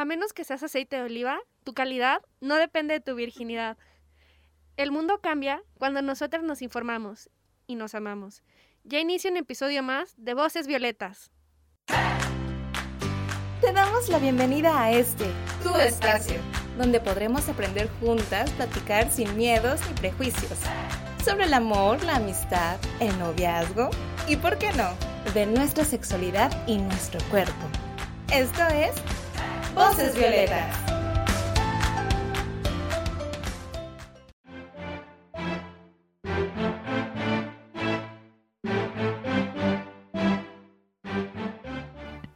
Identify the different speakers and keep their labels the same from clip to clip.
Speaker 1: A menos que seas aceite de oliva, tu calidad no depende de tu virginidad. El mundo cambia cuando nosotros nos informamos y nos amamos. Ya inicia un episodio más de Voces Violetas.
Speaker 2: Te damos la bienvenida a este, tu espacio, donde podremos aprender juntas, platicar sin miedos ni prejuicios, sobre el amor, la amistad, el noviazgo y, ¿por qué no?, de nuestra sexualidad y nuestro cuerpo. Esto es Voces Violetas.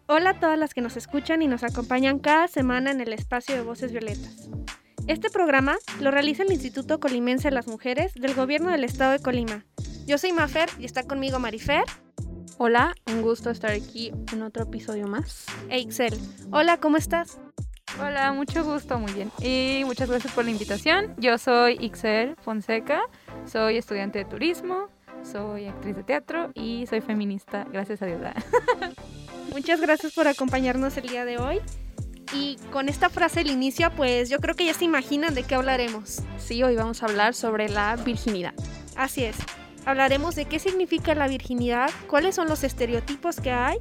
Speaker 1: Hola a todas las que nos escuchan y nos acompañan cada semana en el espacio de Voces Violetas. Este programa lo realiza el Instituto Colimense de las Mujeres del Gobierno del Estado de Colima. Yo soy Mafer y está conmigo Marifer
Speaker 3: Hola, un gusto estar aquí en otro episodio más.
Speaker 1: e Ixel. Hola, ¿cómo estás?
Speaker 3: Hola, mucho gusto, muy bien. Y muchas gracias por la invitación. Yo soy Ixel Fonseca, soy estudiante de turismo, soy actriz de teatro y soy feminista, gracias a Dios.
Speaker 1: Muchas gracias por acompañarnos el día de hoy. Y con esta frase al inicio, pues yo creo que ya se imaginan de qué hablaremos.
Speaker 3: Sí, hoy vamos a hablar sobre la virginidad.
Speaker 1: Así es. Hablaremos de qué significa la virginidad, cuáles son los estereotipos que hay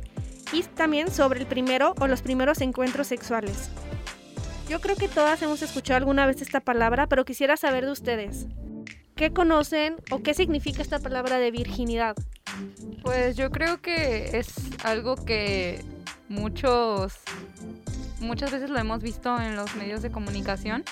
Speaker 1: y también sobre el primero o los primeros encuentros sexuales. Yo creo que todas hemos escuchado alguna vez esta palabra, pero quisiera saber de ustedes. ¿Qué conocen o qué significa esta palabra de virginidad?
Speaker 3: Pues yo creo que es algo que muchos muchas veces lo hemos visto en los medios de comunicación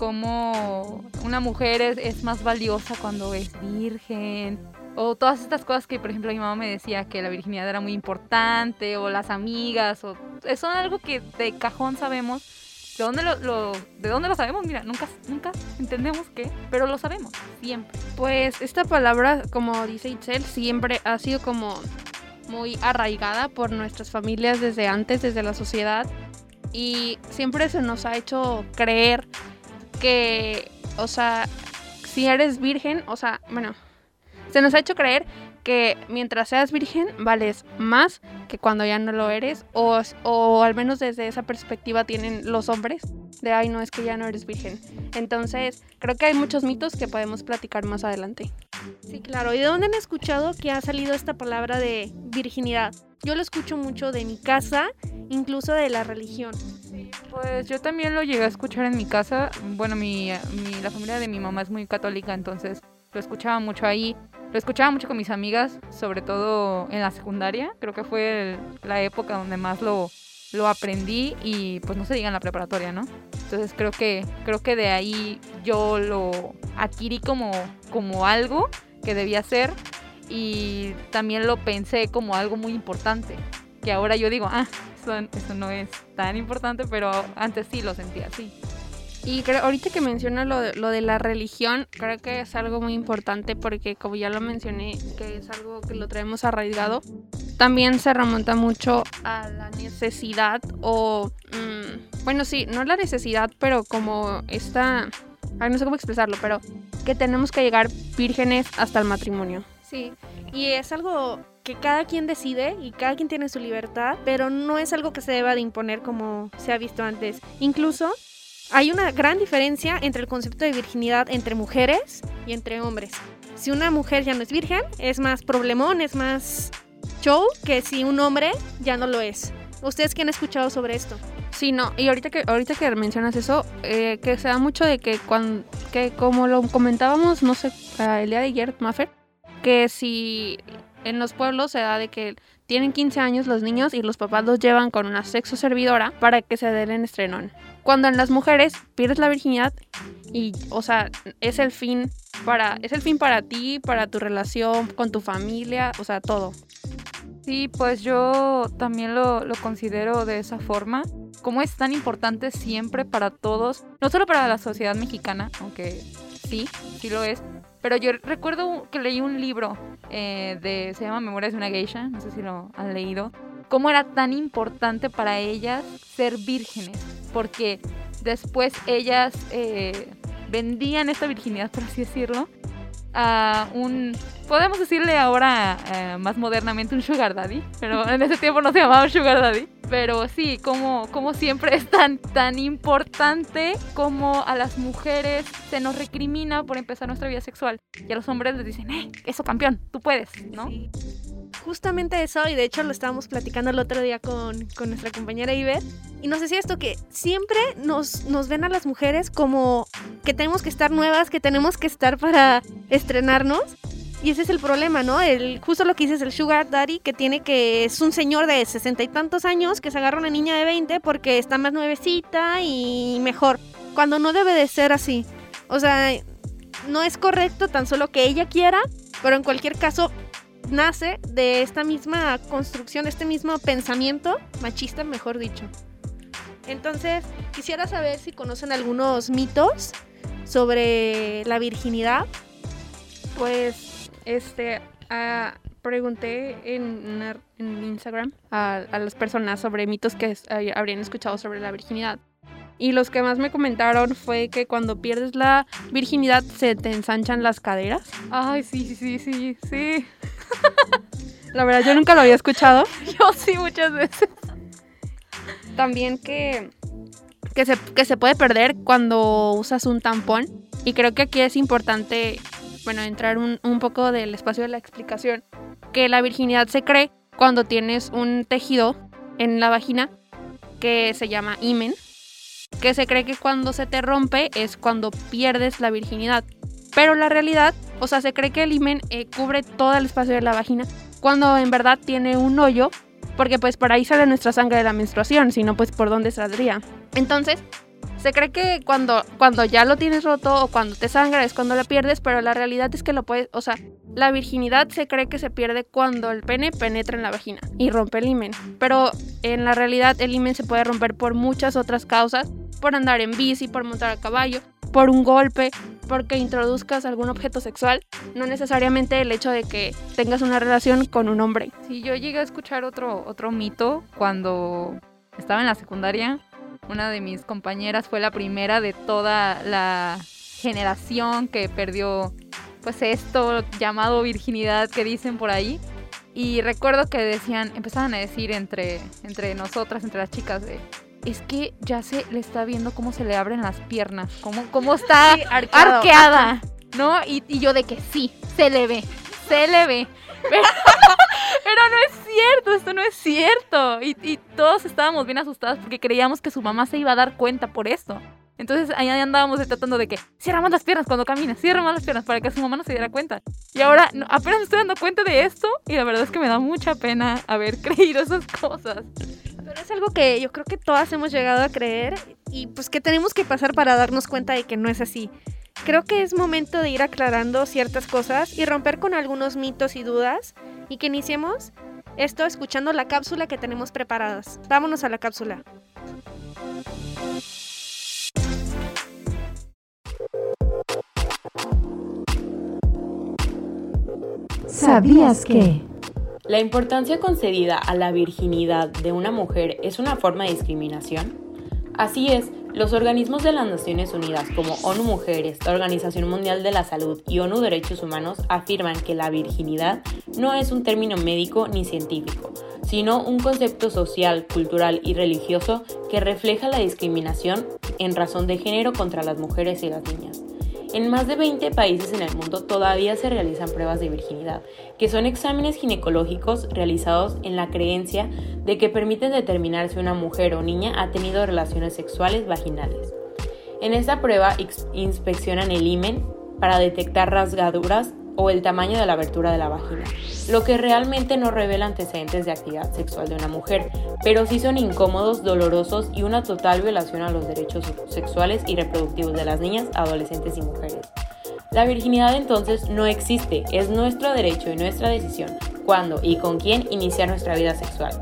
Speaker 3: como una mujer es, más valiosa cuando es virgen, o todas estas cosas que, por ejemplo, mi mamá me decía que la virginidad era muy importante, o las amigas, o son algo que de cajón sabemos. ¿De dónde lo, ¿De dónde lo sabemos? Mira, nunca, nunca entendemos qué, pero lo sabemos, siempre.
Speaker 4: Pues esta palabra, como dice Itzel, siempre ha sido como muy arraigada por nuestras familias desde antes, desde la sociedad. Y siempre se nos ha hecho creer que, o sea, si eres virgen, o sea, bueno, se nos ha hecho creer que mientras seas virgen vales más que cuando ya no lo eres, o, o al menos desde esa perspectiva tienen los hombres, de ay, no es que ya no eres virgen. Entonces, creo que hay muchos mitos que podemos platicar más adelante.
Speaker 1: Sí, claro. ¿Y de dónde han escuchado que ha salido esta palabra de virginidad? Yo lo escucho mucho de mi casa, incluso de la religión.
Speaker 3: Pues yo también lo llegué a escuchar en mi casa. Bueno, mi, la familia de mi mamá es muy católica, entonces lo escuchaba mucho ahí. Lo escuchaba mucho con mis amigas, sobre todo en la secundaria. Creo que fue la época donde más lo, lo aprendí y pues no se diga en la preparatoria, ¿no? Entonces creo que, creo que de ahí yo lo adquirí como, como algo que debía ser y también lo pensé como algo muy importante. Que ahora yo digo, ah, eso, no es tan importante, pero antes sí lo sentía así.
Speaker 4: Y creo, ahorita que mencionas lo de, lo de la religión, creo que es algo muy importante porque como ya lo mencioné, que es algo que lo traemos arraigado, también se remonta mucho a la necesidad o, mm, bueno, sí, no la necesidad, pero como esta, no sé cómo expresarlo, pero que tenemos que llegar vírgenes hasta el matrimonio.
Speaker 1: Sí, y es algo que cada quien decide y cada quien tiene su libertad, pero no es algo que se deba de imponer como se ha visto antes. Incluso hay una gran diferencia entre el concepto de virginidad entre mujeres y entre hombres. Si una mujer ya no es virgen, es más problemón, es más show que si un hombre ya no lo es. ¿Ustedes qué han escuchado sobre esto?
Speaker 4: Sí, no, y ahorita que, ahorita que mencionas eso, eh, que se da mucho de que, cuando, que como lo comentábamos, no sé, el día de ayer, Maffer, que si en los pueblos se da de que tienen 15 años los niños y los papás los llevan con una sexo servidora para que se den el estrenón. Cuando en las mujeres pierdes la virginidad y, o sea, es el fin para, es el fin para ti, para tu relación con tu familia, o sea, todo.
Speaker 3: Sí, pues yo también lo, lo considero de esa forma. Como es tan importante siempre para todos, no solo para la sociedad mexicana, aunque sí, sí lo es, pero yo recuerdo que leí un libro eh, de, se llama Memorias de una geisha, no sé si lo han leído, cómo era tan importante para ellas ser vírgenes, porque después ellas eh, vendían esta virginidad, por así decirlo, a un, podemos decirle ahora eh, más modernamente un sugar daddy, pero en ese tiempo no se llamaba sugar daddy. Pero sí, como, como siempre es tan, tan importante como a las mujeres se nos recrimina por empezar nuestra vida sexual. Y a los hombres les dicen, eh, eso campeón, tú puedes, ¿no?
Speaker 1: Justamente eso, y de hecho lo estábamos platicando el otro día con, con nuestra compañera Iber, y nos decía esto que siempre nos, nos ven a las mujeres como que tenemos que estar nuevas, que tenemos que estar para estrenarnos. Y ese es el problema, ¿no? El, justo lo que dices, el sugar daddy, que tiene que, es un señor de sesenta y tantos años que se agarra a una niña de 20 porque está más nuevecita y mejor. Cuando no debe de ser así. O sea, no es correcto tan solo que ella quiera, pero en cualquier caso nace de esta misma construcción, este mismo pensamiento machista, mejor dicho. Entonces, quisiera saber si conocen algunos mitos sobre la virginidad.
Speaker 4: Pues, este, pregunté en, en Instagram a, a, las personas sobre mitos que habrían escuchado sobre la virginidad. Y los que más me comentaron fue que cuando pierdes la virginidad se te ensanchan las caderas.
Speaker 3: Ay, sí, sí, sí, sí.
Speaker 4: la verdad, yo nunca lo había escuchado.
Speaker 3: Yo sí, muchas veces.
Speaker 4: También que, que, se, que se puede perder cuando usas un tampón. Y creo que aquí es importante, bueno, entrar un, un poco del espacio de la explicación. Que la virginidad se cree cuando tienes un tejido en la vagina que se llama imen que se cree que cuando se te rompe es cuando pierdes la virginidad. Pero la realidad, o sea, se cree que el himen eh, cubre todo el espacio de la vagina, cuando en verdad tiene un hoyo, porque pues por ahí sale nuestra sangre de la menstruación, si no pues por dónde saldría. Entonces, se cree que cuando, cuando ya lo tienes roto o cuando te sangra es cuando lo pierdes, pero la realidad es que lo puedes, o sea, la virginidad se cree que se pierde cuando el pene penetra en la vagina y rompe el himen. Pero en la realidad el himen se puede romper por muchas otras causas, por andar en bici, por montar a caballo, por un golpe, porque introduzcas algún objeto sexual, no necesariamente el hecho de que tengas una relación con un hombre.
Speaker 3: Sí, yo llegué a escuchar otro, otro mito cuando estaba en la secundaria una de mis compañeras fue la primera de toda la generación que perdió pues esto llamado virginidad que dicen por ahí. Y recuerdo que decían, empezaban a decir entre, entre nosotras, entre las chicas, de, es que ya se le está viendo cómo se le abren las piernas, cómo, cómo está arqueada, ¿no? Y, y, yo de que sí, se le ve, se le ve. Pero, pero no es cierto, esto no es cierto. Y, y, todos estábamos bien asustados porque creíamos que su mamá se iba a dar cuenta por esto. Entonces ahí andábamos tratando de que cierra más las piernas cuando caminas, cierra más las piernas para que su mamá no se diera cuenta. Y ahora apenas me estoy dando cuenta de esto y la verdad es que me da mucha pena haber creído esas cosas.
Speaker 1: Pero es algo que yo creo que todas hemos llegado a creer y pues que tenemos que pasar para darnos cuenta de que no es así. Creo que es momento de ir aclarando ciertas cosas y romper con algunos mitos y dudas y que iniciemos esto escuchando la cápsula que tenemos preparadas. Vámonos a la cápsula.
Speaker 5: ¿Sabías que?
Speaker 6: La importancia concedida a la virginidad de una mujer es una forma de discriminación. Así es, los organismos de las Naciones Unidas como ONU Mujeres, la Organización Mundial de la Salud y ONU Derechos Humanos afirman que la virginidad no es un término médico ni científico, sino un concepto social, cultural y religioso que refleja la discriminación en razón de género contra las mujeres y las niñas. En más de 20 países en el mundo todavía se realizan pruebas de virginidad, que son exámenes ginecológicos realizados en la creencia de que permiten determinar si una mujer o niña ha tenido relaciones sexuales vaginales. En esta prueba inspeccionan el himen para detectar rasgaduras o el tamaño de la abertura de la vagina, lo que realmente no revela antecedentes de actividad sexual de una mujer, pero sí son incómodos, dolorosos y una total violación a los derechos sexuales y reproductivos de las niñas, adolescentes y mujeres. La virginidad entonces no existe, es nuestro derecho y nuestra decisión cuándo y con quién iniciar nuestra vida sexual.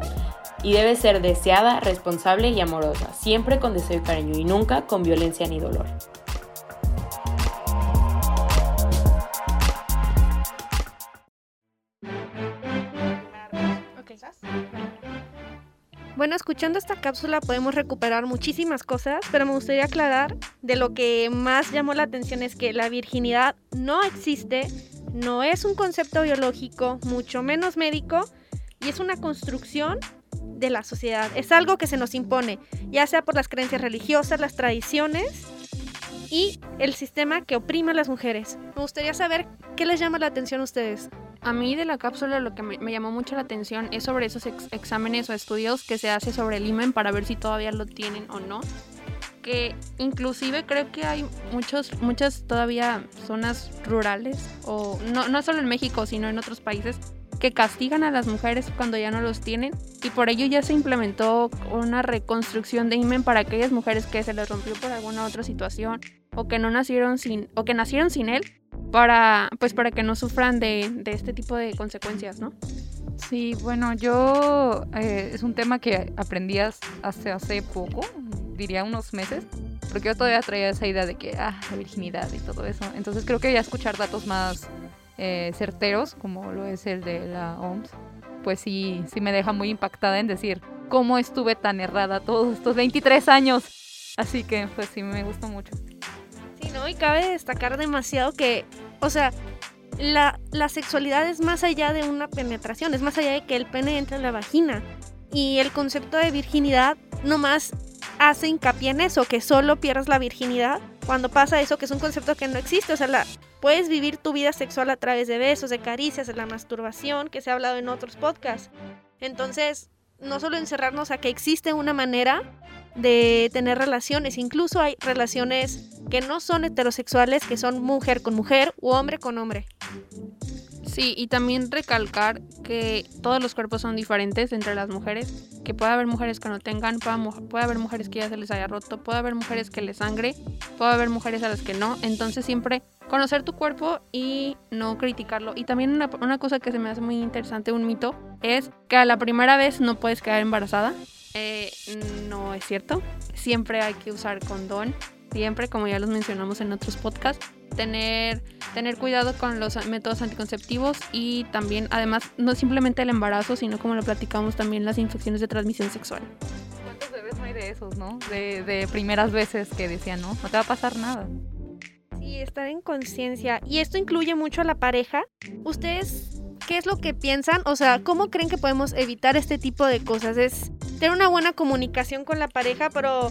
Speaker 6: Y debe ser deseada, responsable y amorosa, siempre con deseo y cariño y nunca con violencia ni dolor.
Speaker 1: Bueno, escuchando esta cápsula podemos recuperar muchísimas cosas, pero me gustaría aclarar de lo que más llamó la atención es que la virginidad no existe, no es un concepto biológico, mucho menos médico, y es una construcción de la sociedad, es algo que se nos impone, ya sea por las creencias religiosas, las tradiciones y el sistema que oprime a las mujeres. Me gustaría saber qué les llama la atención a ustedes.
Speaker 4: A mí de la cápsula lo que me, llamó mucho la atención es sobre esos ex- exámenes o estudios que se hace sobre el imen para ver si todavía lo tienen o no. Que inclusive creo que hay muchos, muchas todavía zonas rurales, o no, no solo en México, sino en otros países, que castigan a las mujeres cuando ya no los tienen. Y por ello ya se implementó una reconstrucción de imen para aquellas mujeres que se les rompió por alguna otra situación o que no nacieron sin, o que nacieron sin él para pues para que no sufran de, de este tipo de consecuencias, ¿no?
Speaker 3: Sí, bueno, yo eh, es un tema que aprendí hace, hace poco, diría unos meses, porque yo todavía traía esa idea de que, ah, la virginidad y todo eso. Entonces creo que ya escuchar datos más eh, certeros, como lo es el de la OMS, pues sí, sí me deja muy impactada en decir cómo estuve tan errada todos estos 23 años. Así que pues sí, me gustó mucho.
Speaker 1: Sí, ¿no? Y cabe destacar demasiado que, o sea, la, la sexualidad es más allá de una penetración, es más allá de que el pene entre en la vagina. Y el concepto de virginidad nomás hace hincapié en eso, que solo pierdas la virginidad cuando pasa eso, que es un concepto que no existe. O sea, la, puedes vivir tu vida sexual a través de besos, de caricias, de la masturbación, que se ha hablado en otros podcasts. Entonces, no solo encerrarnos a que existe una manera de tener relaciones, incluso hay relaciones que no son heterosexuales, que son mujer con mujer u hombre con hombre.
Speaker 4: Sí, y también recalcar que todos los cuerpos son diferentes entre las mujeres, que puede haber mujeres que no tengan, puede haber mujeres que ya se les haya roto, puede haber mujeres que les sangre, puede haber mujeres a las que no, entonces siempre conocer tu cuerpo y no criticarlo. Y también una, una cosa que se me hace muy interesante, un mito, es que a la primera vez no puedes quedar embarazada. Eh, no es cierto, siempre hay que usar condón, siempre, como ya los mencionamos en otros podcasts, tener tener cuidado con los métodos anticonceptivos y también, además, no simplemente el embarazo, sino como lo platicamos también las infecciones de transmisión sexual.
Speaker 3: ¿Cuántos bebés no hay de esos, no? De, de primeras veces que decían, no, no te va a pasar nada.
Speaker 1: Sí, estar en conciencia. Y esto incluye mucho a la pareja. ¿Ustedes qué es lo que piensan? O sea, ¿cómo creen que podemos evitar este tipo de cosas? Es tener una buena comunicación con la pareja, pero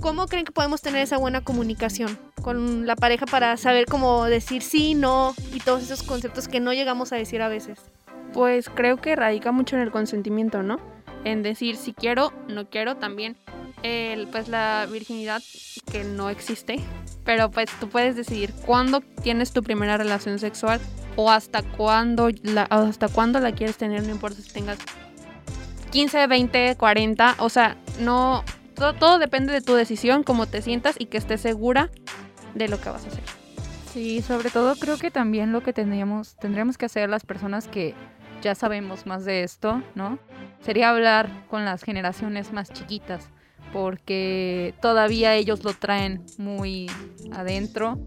Speaker 1: ¿cómo creen que podemos tener esa buena comunicación con la pareja para saber cómo decir sí, no y todos esos conceptos que no llegamos a decir a veces?
Speaker 4: Pues creo que radica mucho en el consentimiento, ¿no? En decir si quiero, no quiero, también el, pues la virginidad que no existe, pero pues tú puedes decidir cuándo tienes tu primera relación sexual o hasta cuándo la, hasta cuándo la quieres tener, no importa si tengas 15, 20, 40, o sea, no, todo, todo depende de tu decisión, cómo te sientas y que estés segura de lo que vas a hacer.
Speaker 3: Sí, sobre todo creo que también lo que tendríamos, tendríamos que hacer las personas que ya sabemos más de esto, ¿no? Sería hablar con las generaciones más chiquitas, porque todavía ellos lo traen muy adentro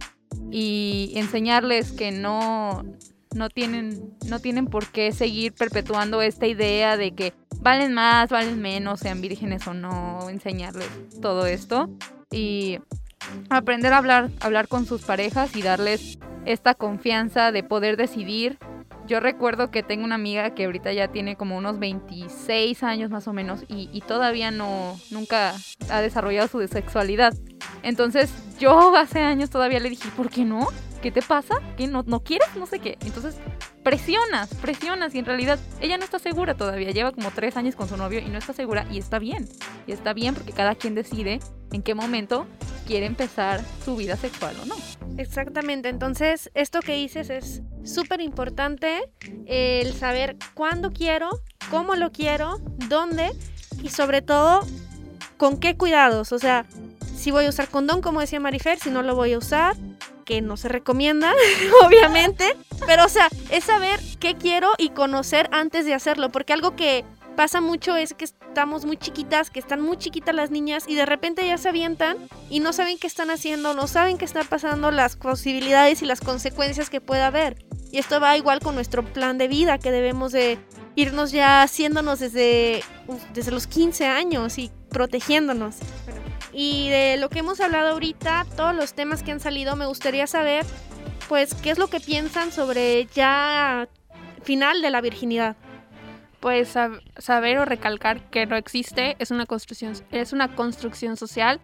Speaker 3: y enseñarles que no no tienen no tienen por qué seguir perpetuando esta idea de que valen más, valen menos, sean vírgenes o no, enseñarles todo esto y aprender a hablar, hablar con sus parejas y darles esta confianza de poder decidir. Yo recuerdo que tengo una amiga que ahorita ya tiene como unos 26 años más o menos y, y todavía no, nunca ha desarrollado su sexualidad. Entonces yo hace años todavía le dije, ¿por qué no? ¿Qué te pasa? ¿Qué no, no quieres? No sé qué. Entonces presionas, presionas y en realidad ella no está segura todavía. Lleva como tres años con su novio y no está segura y está bien. Y está bien porque cada quien decide en qué momento quiere empezar su vida sexual o no.
Speaker 1: Exactamente, entonces esto que dices es súper importante, el saber cuándo quiero, cómo lo quiero, dónde y sobre todo con qué cuidados, o sea, si voy a usar condón, como decía Marifer, si no lo voy a usar, que no se recomienda, obviamente, pero o sea, es saber qué quiero y conocer antes de hacerlo, porque algo que pasa mucho es que estamos muy chiquitas, que están muy chiquitas las niñas y de repente ya se avientan y no saben qué están haciendo, no saben qué está pasando, las posibilidades y las consecuencias que pueda haber. Y esto va igual con nuestro plan de vida, que debemos de irnos ya haciéndonos desde, desde los 15 años y protegiéndonos. Y de lo que hemos hablado ahorita, todos los temas que han salido, me gustaría saber, pues, qué es lo que piensan sobre ya final de la virginidad.
Speaker 4: pues saber o recalcar que no existe es una construcción, es una construcción social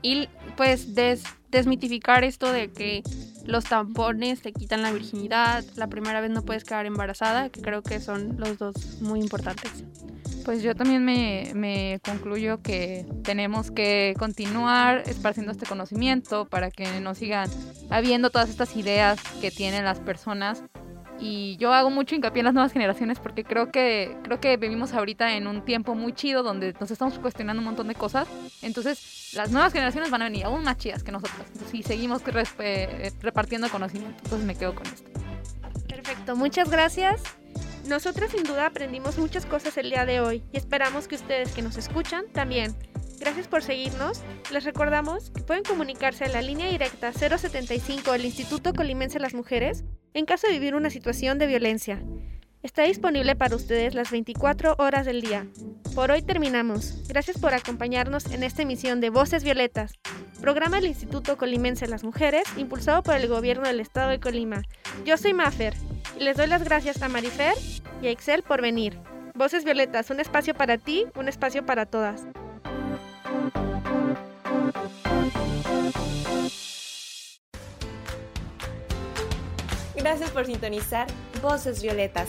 Speaker 4: y pues desmitificar esto de que los tampones te quitan la virginidad, la primera vez no puedes quedar embarazada, que creo que son los dos muy importantes.
Speaker 3: Pues yo también me, me, concluyo que tenemos que continuar esparciendo este conocimiento para que no sigan habiendo todas estas ideas que tienen las personas y yo hago mucho hincapié en las nuevas generaciones porque creo que creo que vivimos ahorita en un tiempo muy chido donde nos estamos cuestionando un montón de cosas. Entonces, las nuevas generaciones van a venir aún más chidas que nosotras. Entonces, y seguimos repartiendo conocimiento. Entonces, me quedo con esto.
Speaker 1: Perfecto, muchas gracias. Nosotras sin duda aprendimos muchas cosas el día de hoy y esperamos que ustedes que nos escuchan también. Gracias por seguirnos. Les recordamos que pueden comunicarse a la línea directa 075 del Instituto Colimense de las Mujeres en caso de vivir una situación de violencia. Está disponible para ustedes las 24 horas del día. Por hoy terminamos. Gracias por acompañarnos en esta emisión de Voces Violetas, programa del Instituto Colimense de las Mujeres, impulsado por el Gobierno del Estado de Colima. Yo soy Mafer y les doy las gracias a Marifer y a Excel por venir. Voces Violetas, un espacio para ti, un espacio para todas.
Speaker 2: Gracias por sintonizar Voces Violetas,